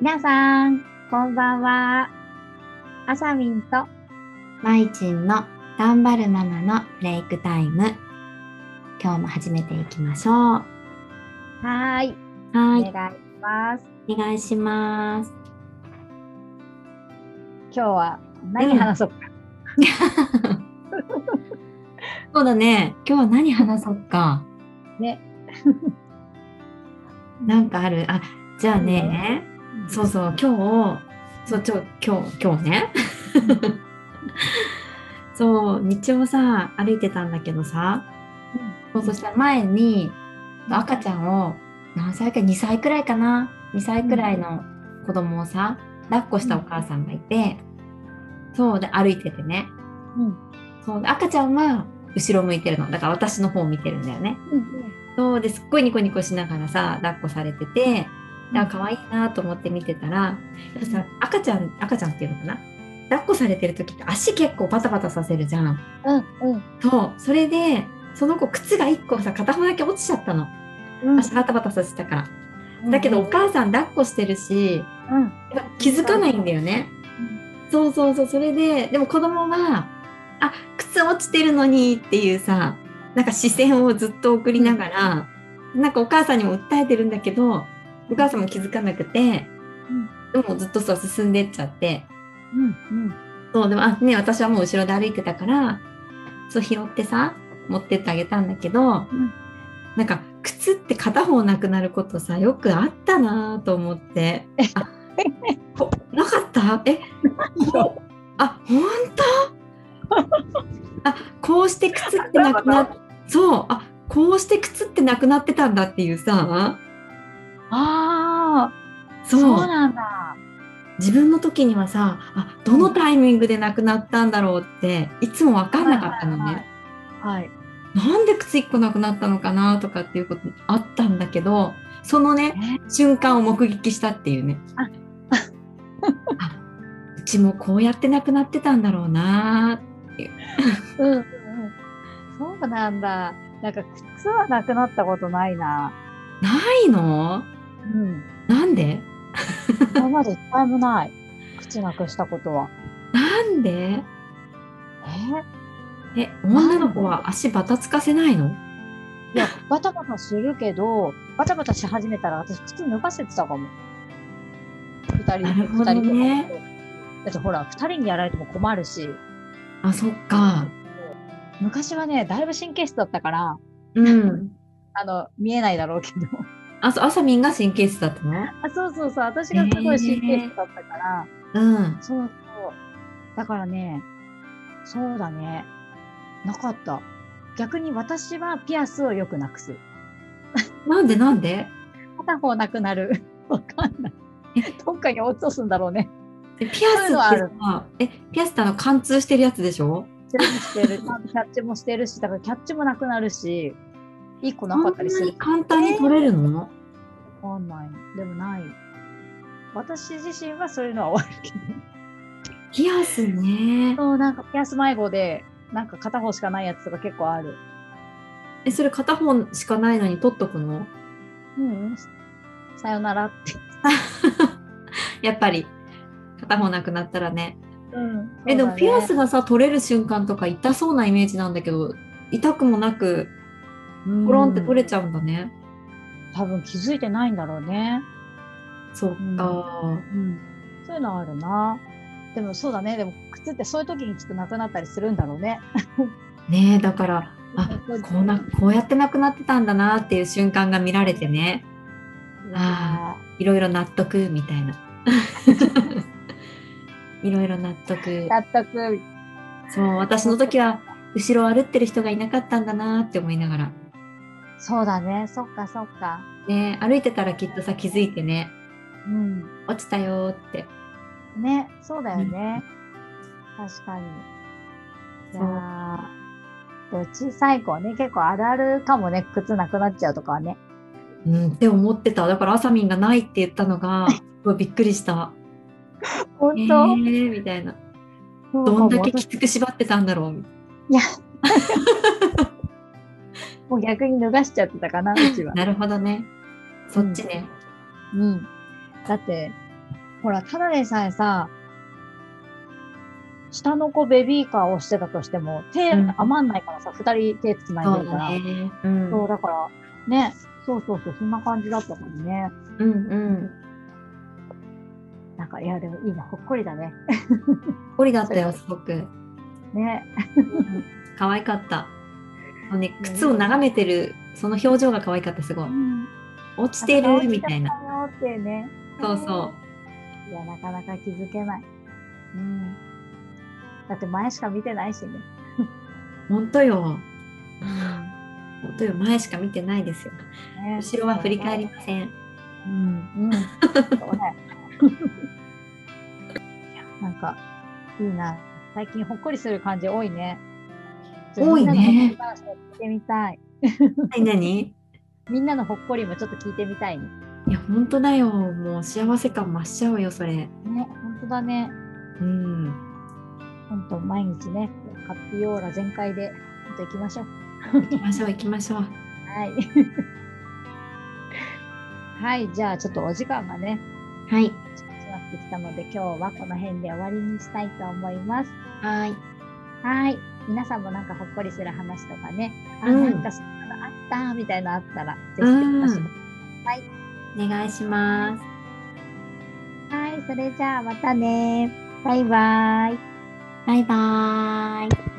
皆さん、こんばんは。あさみんと、まいちんの頑張るママのブレイクタイム。今日も始めていきましょう。はい、ーい、お願いします。お願いします。今日は何話そうか。そうだね。今日は何話そうか。ね。なんかある？あ、じゃあね。そうそう、今日、そう、ちょ、今日、今日ね。そう、道をさ、歩いてたんだけどさ、そうそしたら前に赤ちゃんを何歳か2歳くらいかな2歳くらいの子供をさ抱っこしたお母さんがいてそうで歩いててねうん。そうで赤ちゃんは後ろ向いてるのだから私の方を見てるんだよねうん。そうですっごいニコニコしながらさ抱っこされててあ可愛いなと思って見てたらやっぱさ赤ちゃん赤ちゃんっていうのかな？抱っこされてる時って足結構バタバタさせるじゃん。うん。うん。そう。それでその子靴が1個さ片方だけ落ちちゃったの。うん。足バタバタさせたから。だけどお母さん抱っこしてるしうん。気づかないんだよね。そうそうそう。それででも子供はあ靴落ちてるのにっていうさなんか視線をずっと送りながら、なんかお母さんにも訴えてるんだけどお母さんも気づかなくて、でもずっとそう進んでっちゃって。うん。うん。そうでもあね私はもう後ろで歩いてたからそう拾ってさ持ってってあげたんだけど、ん。なんか靴って片方なくなることさよくあったなと思って。あこなかった？え？あ本当？あこうして靴ってなくなっそうあこうして靴ってなくなってたんだっていうさそうなんだ。自分の時にはさあどのタイミングでなくなったんだろうっていつも分かんなかったのね。はいはいはい。なんで靴1個なくなったのかなとかっていうことあったんだけどそのね瞬間を目撃したっていうねあ あうちもこうやってなくなってたんだろうなうん。うん。うん。そうなんだ。なんか靴はなくなったことないな。ないの？うん。なんで？今まで一回もない。靴なくしたことは。なんで？え？え女の子は足バタつかせないの？いや、バタバタするけど、バタバタし始めたら私靴脱がせてたかも。二人、二人とか。だってほら、二人にやられても困るし。あそっか昔はね、だいぶ神経質だったから、うん あの、見えないだろうけど。あそうあさみんが神経質だったの？あそうそうそう、私がすごい神経質だったから、うんそうそう。だからね、そうだね。なかった。逆に私はピアスをよくなくす。なんでなんで？片方なくなる。わかんない。どっかに落とすんだろうね。えピアスってそういうのあるさえピアスってあの貫通してるやつでしょ？してるしてる。キャッチもしてるし、だからキャッチもなくなるし、一個なかったりする。簡単に取れるの、わかんない。でもない。私自身はそういうのは終わるけど。ピアスねそう、なんかピアス迷子で、なんか片方しかないやつとか結構ある。えそれ片方しかないのに取っとくの？うん。さよならって。やっぱり片方なくなったらねうん。えでもピアスががさ取れる瞬間とか痛そうなイメージなんだけど痛くもなくポロンって取れちゃうんだね、多分気づいてないんだろうね。そっか、うん。そういうのあるな。でもそうだね。でも靴ってそういう時にきっとなくなったりするんだろうね。ねえだからあこうなこうやってなくなってたんだなっていう瞬間が見られてねあいろいろ納得みたいな いろいろ納得納得。そう私の時は後ろを歩ってる人がいなかったんだなって思いながらそうだね。そっかそっか。ね歩いてたらきっとさ気づいてね。うん。落ちたよーって。ね、そうだよね。確かに。いそう。やーでも小さい子はね、結構あるあるかもね、靴なくなっちゃうとかはね。うんって思ってた。だからあさみんがないって言ったのが すごいびっくりした。え本当、ー、みたいな。どんだけき私つく縛ってたんだろう。いや、もう逆に脱がしちゃってたかな、うちは。なるほどねそっちね、うん。だって、ほら、ただでさえさ、下の子ベビーカーをしてたとしても、手うん余んないからさ、二、人手つないそうでるから。だね。うん。そう、だから、ね、そうそうそう、そんな感じだったもんね。うんうん。なんか、いや、でもいいな、ほっこりだね。こりだったよ、すごく。ね。可愛かった。もうね、靴を眺めてる、その表情が可愛かった、すごい。落ちてるみたいな。な。っていうね。そうそいや、なかなか気づけない。うん。だって前しか見てないしね。う。本当よ。うん本当よ。前しか見てないですよ。ね後ろは振り返りません。うん。うん。そうね。いやなんか、いいな。最近ほっこりする感じ多いね。多いねみんなのほっこり話を聞いてみたい。はい、何？みんなのほっこりもちょっと聞いてみたいね。いや、本当だよ。もう幸せ感増しちゃうよ、それ。ね、本当だね。うん。本当毎日ね、ハッピーオーラ全開で、本当行きましょう。行きましょう、行きましょう。はい。はい、じゃあちょっとお時間がね、はい。近くなってきたので、今日はこの辺で終わりにしたいと思います。はい。はい。皆さんもなんかほっこりする話とかね、あ、うんなんかそんなのあったみたいなのあったら、ぜひうん教えてください。お願いします。はい、それじゃあまたね。バイバイ。バイバーイ。